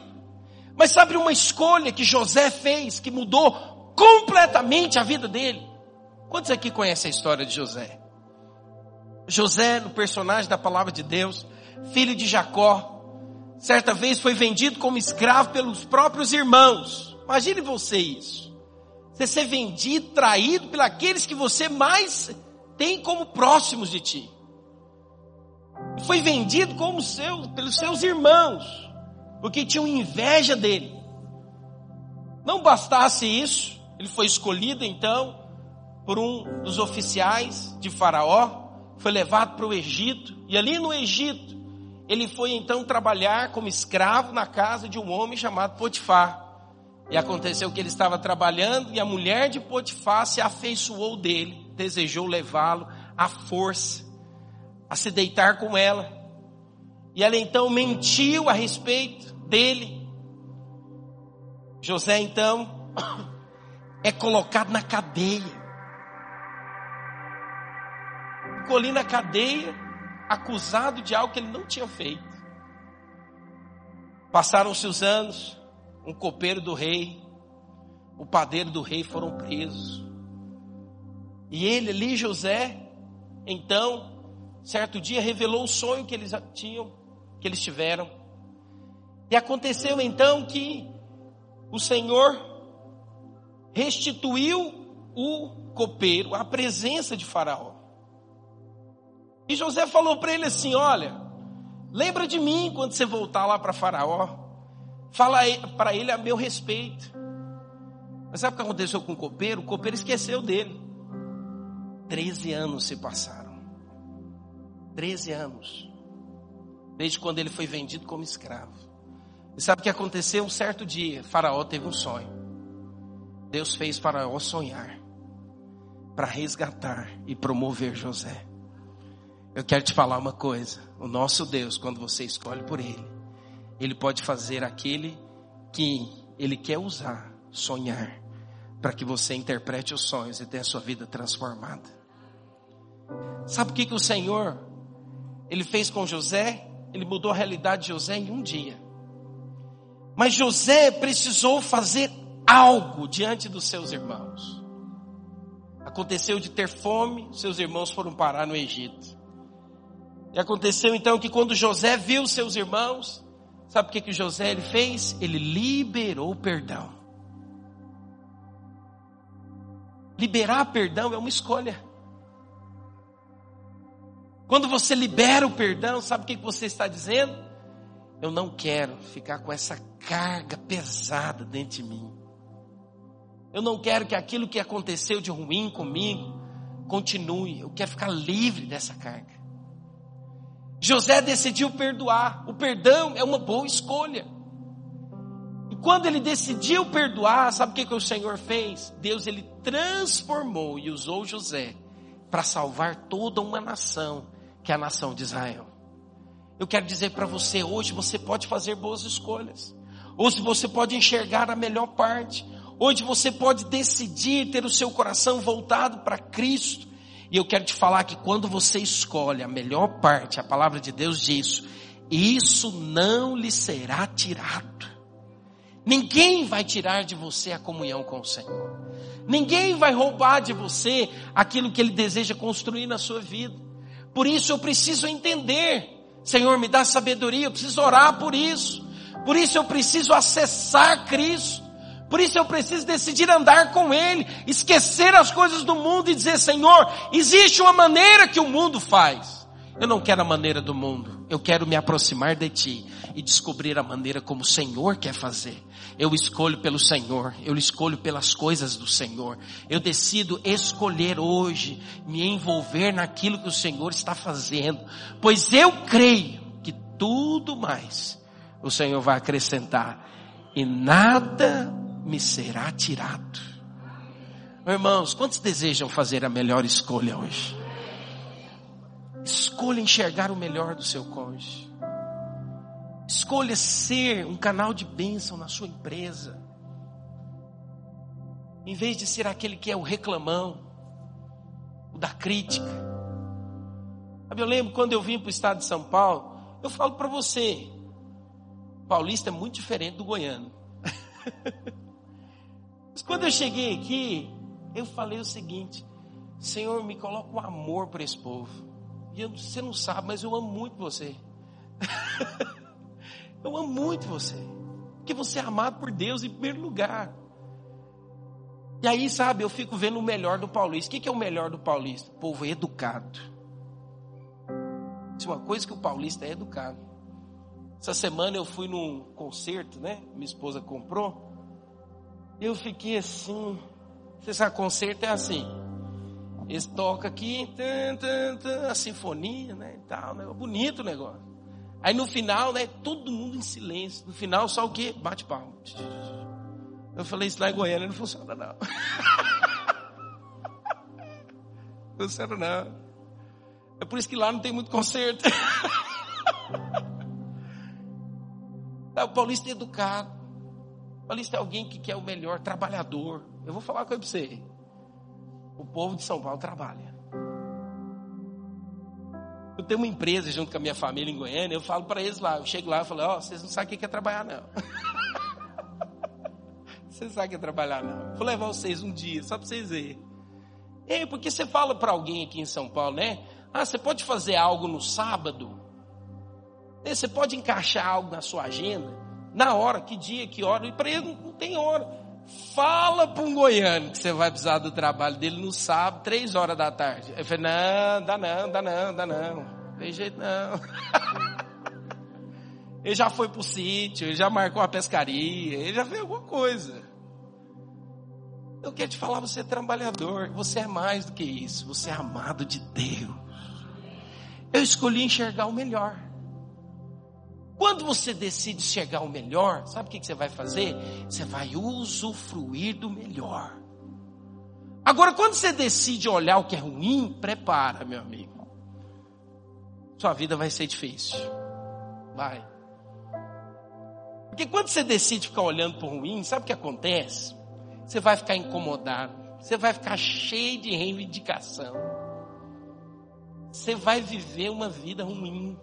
Mas sabe uma escolha que José fez que mudou completamente a vida dele? Quantos aqui conhecem a história de José? José, no personagem da palavra de Deus, filho de Jacó, certa vez foi vendido como escravo pelos próprios irmãos. Imagine você isso. Você ser vendido, traído pelos aqueles que você mais tem como próximos de ti. Foi vendido como seu, pelos seus irmãos porque tinham inveja dele. Não bastasse isso, ele foi escolhido então por um dos oficiais de Faraó, foi levado para o Egito, e ali no Egito, ele foi então trabalhar como escravo na casa de um homem chamado Potifar. E aconteceu que ele estava trabalhando e a mulher de Potifar se afeiçoou dele, desejou levá-lo à força, a se deitar com ela. E ela então mentiu a respeito dele. José então é colocado na cadeia. Ficou ali na cadeia, acusado de algo que ele não tinha feito. Passaram-se os anos, um copeiro do rei, o padeiro do rei foram presos. E ele ali, José, então, certo dia revelou o sonho que eles tinham que eles tiveram. E aconteceu então que o Senhor restituiu o copeiro à presença de Faraó. E José falou para ele assim: Olha, lembra de mim quando você voltar lá para Faraó. Fala para ele a meu respeito. Mas sabe o que aconteceu com o copeiro? O copeiro esqueceu dele. Treze anos se passaram. Treze anos desde quando ele foi vendido como escravo. E sabe o que aconteceu? Um certo dia, Faraó teve um sonho. Deus fez Faraó sonhar para resgatar e promover José. Eu quero te falar uma coisa: o nosso Deus, quando você escolhe por Ele, Ele pode fazer aquele que Ele quer usar, sonhar, para que você interprete os sonhos e tenha a sua vida transformada. Sabe o que, que o Senhor Ele fez com José? Ele mudou a realidade de José em um dia. Mas José precisou fazer algo diante dos seus irmãos. Aconteceu de ter fome, seus irmãos foram parar no Egito. E aconteceu então que quando José viu seus irmãos, sabe o que que José ele fez? Ele liberou perdão. Liberar perdão é uma escolha. Quando você libera o perdão, sabe o que você está dizendo? Eu não quero ficar com essa carga pesada dentro de mim. Eu não quero que aquilo que aconteceu de ruim comigo continue. Eu quero ficar livre dessa carga. José decidiu perdoar. O perdão é uma boa escolha. E quando ele decidiu perdoar, sabe o que, que o Senhor fez? Deus ele transformou e usou José para salvar toda uma nação que é a nação de Israel. Eu quero dizer para você, hoje você pode fazer boas escolhas. Hoje você pode enxergar a melhor parte. Hoje você pode decidir ter o seu coração voltado para Cristo. E eu quero te falar que quando você escolhe a melhor parte, a palavra de Deus diz, isso não lhe será tirado. Ninguém vai tirar de você a comunhão com o Senhor. Ninguém vai roubar de você aquilo que Ele deseja construir na sua vida. Por isso eu preciso entender. Senhor, me dá sabedoria, eu preciso orar por isso. Por isso eu preciso acessar Cristo. Por isso eu preciso decidir andar com Ele, esquecer as coisas do mundo e dizer, Senhor, existe uma maneira que o mundo faz. Eu não quero a maneira do mundo. Eu quero me aproximar de Ti e descobrir a maneira como o Senhor quer fazer. Eu escolho pelo Senhor. Eu escolho pelas coisas do Senhor. Eu decido escolher hoje me envolver naquilo que o Senhor está fazendo. Pois eu creio que tudo mais o Senhor vai acrescentar. E nada me será tirado. Irmãos, quantos desejam fazer a melhor escolha hoje? Escolha enxergar o melhor do seu cônjuge. Escolha ser um canal de bênção na sua empresa. Em vez de ser aquele que é o reclamão, o da crítica. Eu lembro quando eu vim para o estado de São Paulo, eu falo para você, paulista é muito diferente do goiano. Mas quando eu cheguei aqui, eu falei o seguinte: Senhor, me coloca um amor para esse povo. Você não sabe, mas eu amo muito você. eu amo muito você. Porque você é amado por Deus em primeiro lugar. E aí, sabe, eu fico vendo o melhor do paulista. O que é o melhor do paulista? Povo é educado. Se uma coisa que o paulista é educado. Essa semana eu fui num concerto, né? Minha esposa comprou. Eu fiquei assim. Você sabe, concerto é assim. Eles tocam aqui, tan, tan, tan, a sinfonia, né? E tal, né? Bonito o negócio. Aí no final, né? Todo mundo em silêncio. No final, só o quê? Bate palma. Eu falei, isso lá em Goiânia não funciona, não. não funciona, não. É por isso que lá não tem muito concerto. o paulista é educado. Paulista é alguém que quer o melhor, trabalhador. Eu vou falar para você. O povo de São Paulo trabalha. Eu tenho uma empresa junto com a minha família em Goiânia, eu falo para eles lá, eu chego lá e falo, ó, oh, vocês não sabem o que é trabalhar não. vocês sabem o que é trabalhar não. Vou levar vocês um dia, só para vocês verem. É, porque você fala para alguém aqui em São Paulo, né? Ah, você pode fazer algo no sábado? Você pode encaixar algo na sua agenda? Na hora, que dia, que hora, e para ele não tem hora. Fala para um goiano que você vai precisar do trabalho dele no sábado, três horas da tarde. Ele falei, não, dá não, dá não, dá não. Tem jeito não. ele já foi pro sítio, ele já marcou a pescaria, ele já fez alguma coisa. Eu quero te falar, você é trabalhador, você é mais do que isso, você é amado de Deus. Eu escolhi enxergar o melhor. Quando você decide chegar ao melhor, sabe o que você vai fazer? Você vai usufruir do melhor. Agora, quando você decide olhar o que é ruim, prepara, meu amigo. Sua vida vai ser difícil. Vai. Porque quando você decide ficar olhando para o ruim, sabe o que acontece? Você vai ficar incomodado. Você vai ficar cheio de reivindicação. Você vai viver uma vida ruim.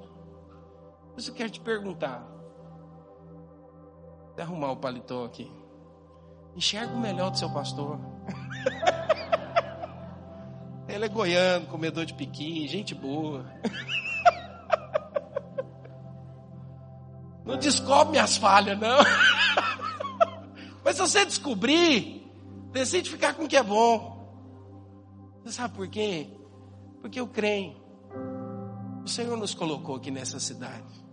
Mas eu quero te perguntar. Vou arrumar o paletó aqui. Enxerga o melhor do seu pastor. Ele é goiano, comedor de piqui, gente boa. Não descobre minhas falhas, não. Mas se você descobrir, decide ficar com o que é bom. Você sabe por quê? Porque eu creio. O Senhor nos colocou aqui nessa cidade.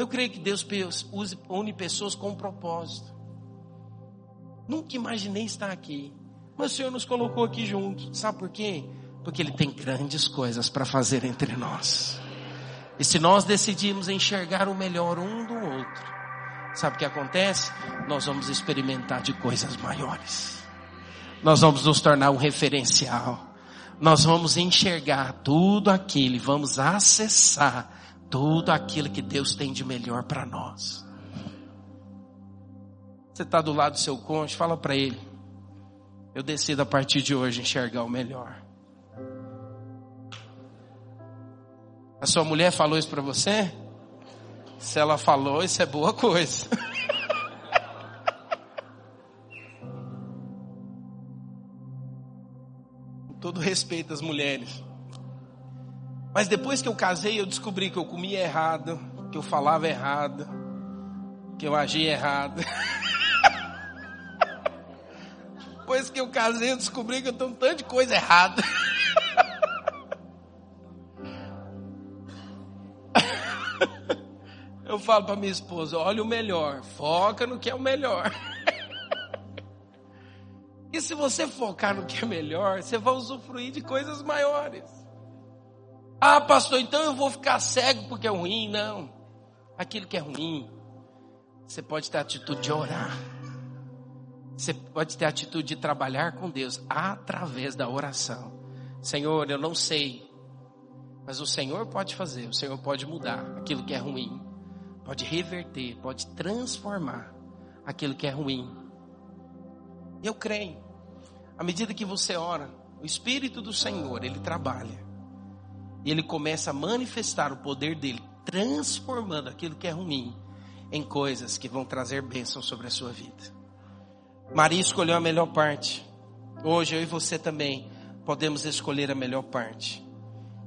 Eu creio que Deus use, une pessoas com um propósito. Nunca imaginei estar aqui. Mas o Senhor nos colocou aqui juntos. Sabe por quê? Porque Ele tem grandes coisas para fazer entre nós. E se nós decidimos enxergar o melhor um do outro, sabe o que acontece? Nós vamos experimentar de coisas maiores. Nós vamos nos tornar um referencial. Nós vamos enxergar tudo aquilo, vamos acessar tudo aquilo que Deus tem de melhor para nós. Você está do lado do seu cônjuge, fala para ele. Eu decido a partir de hoje enxergar o melhor. A sua mulher falou isso para você? Se ela falou, isso é boa coisa. Com todo respeito às mulheres. Mas depois que eu casei, eu descobri que eu comia errado, que eu falava errado, que eu agia errado. depois que eu casei, eu descobri que eu tenho um tanto de coisa errada. Eu falo para minha esposa: olha o melhor, foca no que é o melhor. e se você focar no que é melhor, você vai usufruir de coisas maiores. Ah, pastor, então eu vou ficar cego porque é ruim? Não. Aquilo que é ruim, você pode ter a atitude de orar. Você pode ter a atitude de trabalhar com Deus através da oração. Senhor, eu não sei, mas o Senhor pode fazer, o Senhor pode mudar aquilo que é ruim pode reverter, pode transformar aquilo que é ruim. Eu creio. À medida que você ora, o Espírito do Senhor, ele trabalha. E ele começa a manifestar o poder dele, transformando aquilo que é ruim em coisas que vão trazer bênção sobre a sua vida. Maria escolheu a melhor parte. Hoje eu e você também podemos escolher a melhor parte.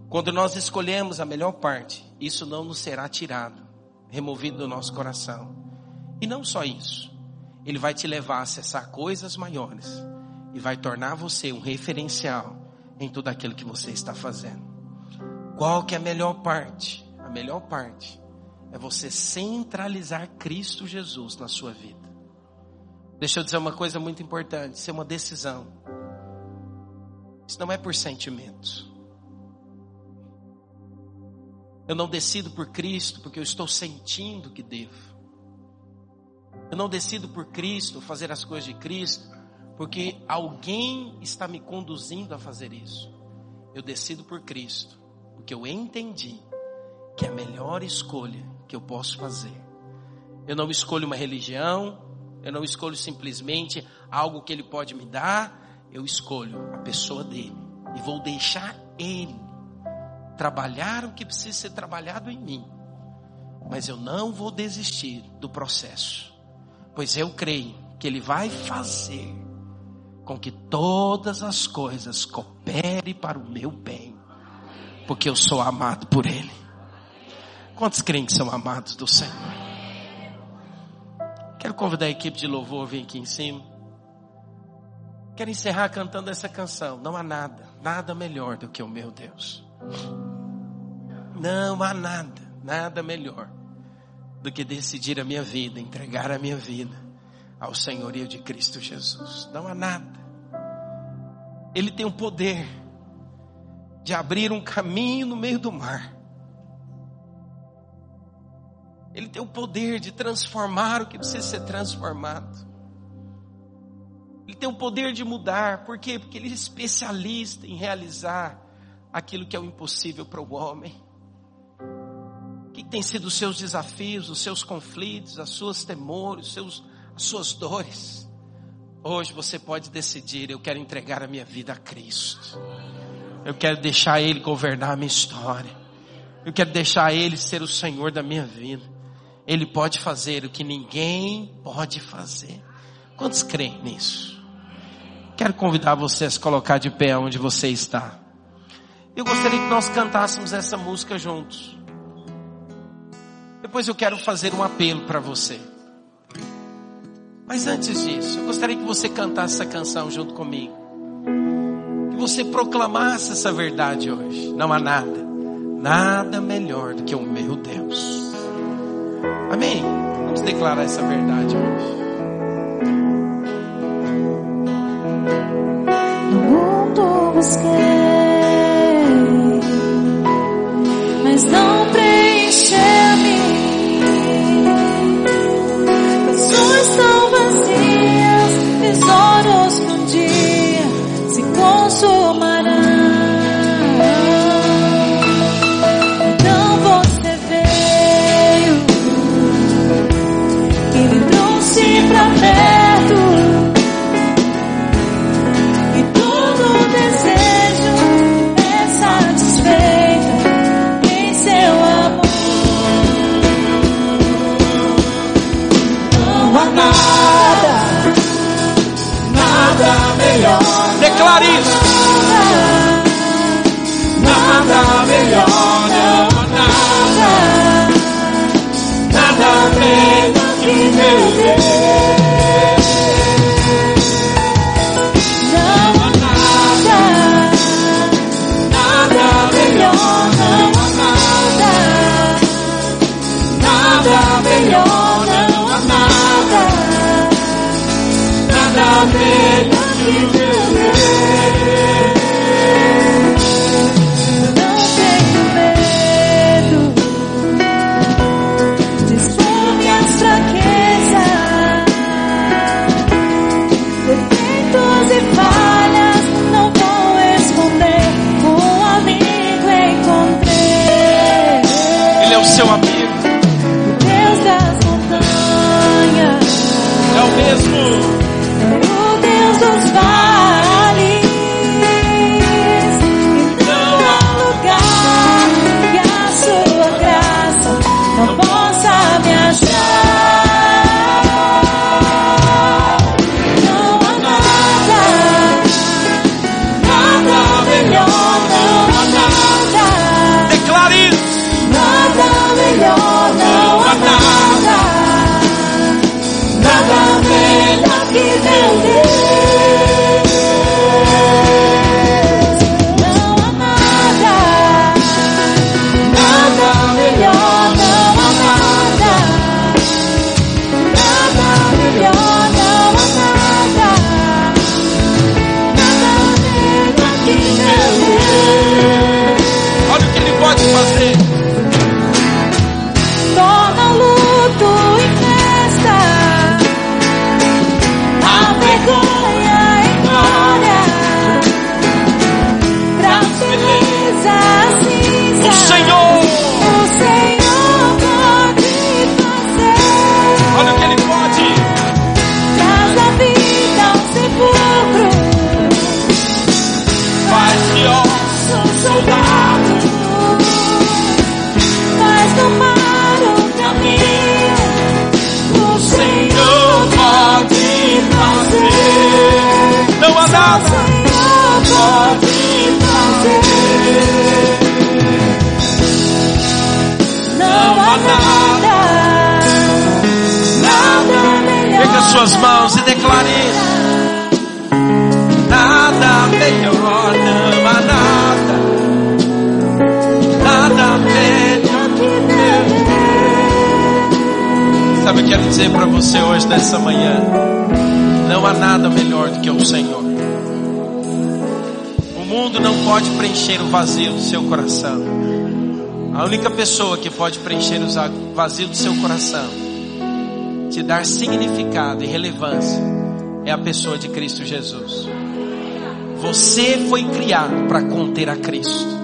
Quando nós escolhemos a melhor parte, isso não nos será tirado removido do nosso coração. E não só isso, ele vai te levar a acessar coisas maiores e vai tornar você um referencial em tudo aquilo que você está fazendo. Qual que é a melhor parte? A melhor parte é você centralizar Cristo Jesus na sua vida. Deixa eu dizer uma coisa muito importante, isso é uma decisão. Isso não é por sentimentos. Eu não decido por Cristo porque eu estou sentindo que devo. Eu não decido por Cristo fazer as coisas de Cristo porque alguém está me conduzindo a fazer isso. Eu decido por Cristo porque eu entendi que é a melhor escolha que eu posso fazer. Eu não escolho uma religião, eu não escolho simplesmente algo que Ele pode me dar, eu escolho a pessoa dele e vou deixar Ele trabalhar o que precisa ser trabalhado em mim. Mas eu não vou desistir do processo, pois eu creio que Ele vai fazer com que todas as coisas cooperem para o meu bem, porque eu sou amado por Ele. Quantos que são amados do Senhor? Quero convidar a equipe de louvor a vir aqui em cima. Quero encerrar cantando essa canção. Não há nada, nada melhor do que o meu Deus. Não há nada, nada melhor do que decidir a minha vida, entregar a minha vida ao senhorio de Cristo Jesus. Não há nada. Ele tem o poder de abrir um caminho no meio do mar. Ele tem o poder de transformar o que precisa ser transformado. Ele tem o poder de mudar. Por quê? Porque ele é especialista em realizar aquilo que é o impossível para o homem. O que tem sido os seus desafios, os seus conflitos, as suas temores, os seus, as suas dores? Hoje você pode decidir: eu quero entregar a minha vida a Cristo. Eu quero deixar Ele governar a minha história. Eu quero deixar Ele ser o Senhor da minha vida. Ele pode fazer o que ninguém pode fazer. Quantos creem nisso? Quero convidar você a se colocar de pé onde você está. Eu gostaria que nós cantássemos essa música juntos. Depois eu quero fazer um apelo para você. Mas antes disso, eu gostaria que você cantasse essa canção junto comigo. Você proclamasse essa verdade hoje. Não há nada, nada melhor do que o meu Deus. Amém? Vamos declarar essa verdade hoje. No mundo busquei mas não preencher-me. Única pessoa que pode preencher o vazio do seu coração, te dar significado e relevância, é a pessoa de Cristo Jesus. Você foi criado para conter a Cristo.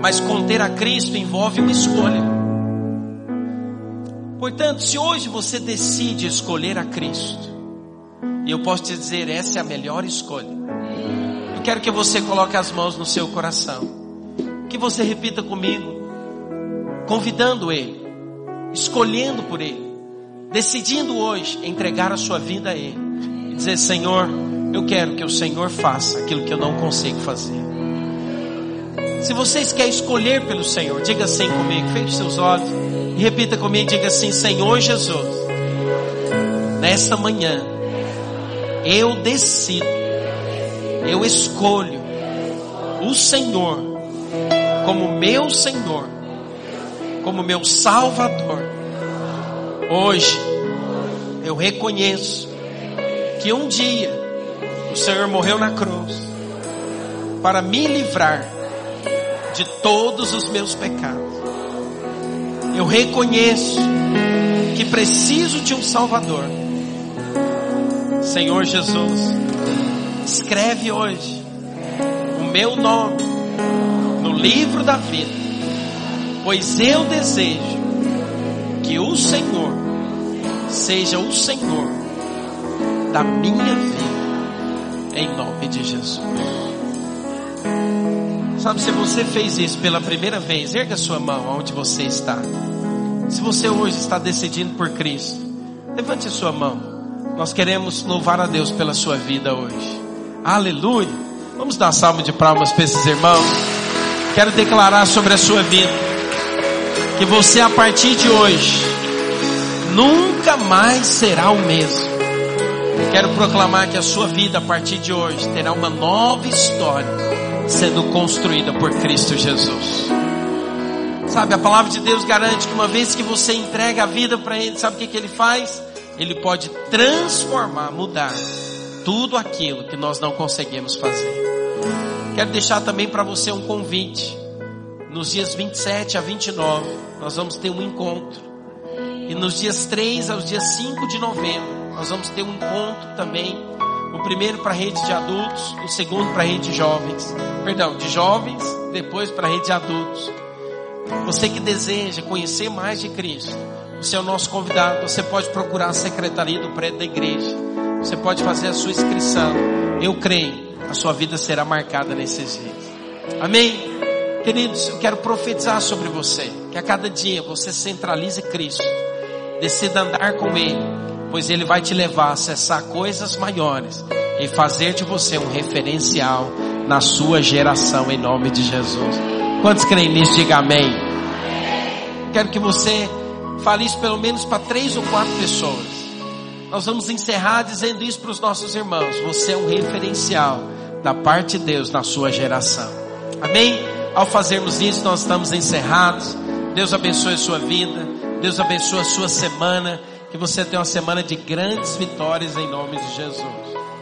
Mas conter a Cristo envolve uma escolha. Portanto, se hoje você decide escolher a Cristo, e eu posso te dizer, essa é a melhor escolha. Eu quero que você coloque as mãos no seu coração. Que você repita comigo, convidando Ele, escolhendo por Ele, decidindo hoje entregar a sua vida a Ele e dizer: Senhor, eu quero que o Senhor faça aquilo que eu não consigo fazer. Se vocês querem escolher pelo Senhor, diga assim comigo, feche seus olhos e repita comigo, diga assim: Senhor Jesus, nesta manhã, eu decido, eu escolho o Senhor como meu Senhor, como meu Salvador. Hoje, eu reconheço que um dia o Senhor morreu na cruz para me livrar de todos os meus pecados. Eu reconheço que preciso de um Salvador. Senhor Jesus, escreve hoje o meu nome no livro da vida, pois eu desejo que o Senhor seja o Senhor da minha vida, em nome de Jesus. Sabe, se você fez isso pela primeira vez, erga sua mão onde você está. Se você hoje está decidindo por Cristo, levante sua mão. Nós queremos louvar a Deus pela sua vida hoje. Aleluia. Vamos dar salva de palmas para esses irmãos. Quero declarar sobre a sua vida que você a partir de hoje nunca mais será o mesmo. Quero proclamar que a sua vida a partir de hoje terá uma nova história sendo construída por Cristo Jesus. Sabe, a palavra de Deus garante que uma vez que você entrega a vida para Ele, sabe o que, que Ele faz? Ele pode transformar, mudar tudo aquilo que nós não conseguimos fazer. Quero deixar também para você um convite. Nos dias 27 a 29, nós vamos ter um encontro. E nos dias 3 aos dias 5 de novembro, nós vamos ter um encontro também. O primeiro para a rede de adultos, o segundo para a rede de jovens. Perdão, de jovens, depois para a rede de adultos. Você que deseja conhecer mais de Cristo, você é o nosso convidado. Você pode procurar a secretaria do prédio da igreja. Você pode fazer a sua inscrição. Eu creio, a sua vida será marcada nesses dias. Amém? Queridos, eu quero profetizar sobre você. Que a cada dia você centralize Cristo. Decida andar com Ele. Pois Ele vai te levar a acessar coisas maiores. E fazer de você um referencial na sua geração, em nome de Jesus. Quantos creem nisso? Diga amém. Quero que você fale isso pelo menos para três ou quatro pessoas. Nós vamos encerrar dizendo isso para os nossos irmãos. Você é um referencial da parte de Deus na sua geração. Amém? Ao fazermos isso, nós estamos encerrados. Deus abençoe a sua vida. Deus abençoe a sua semana. Que você tenha uma semana de grandes vitórias em nome de Jesus.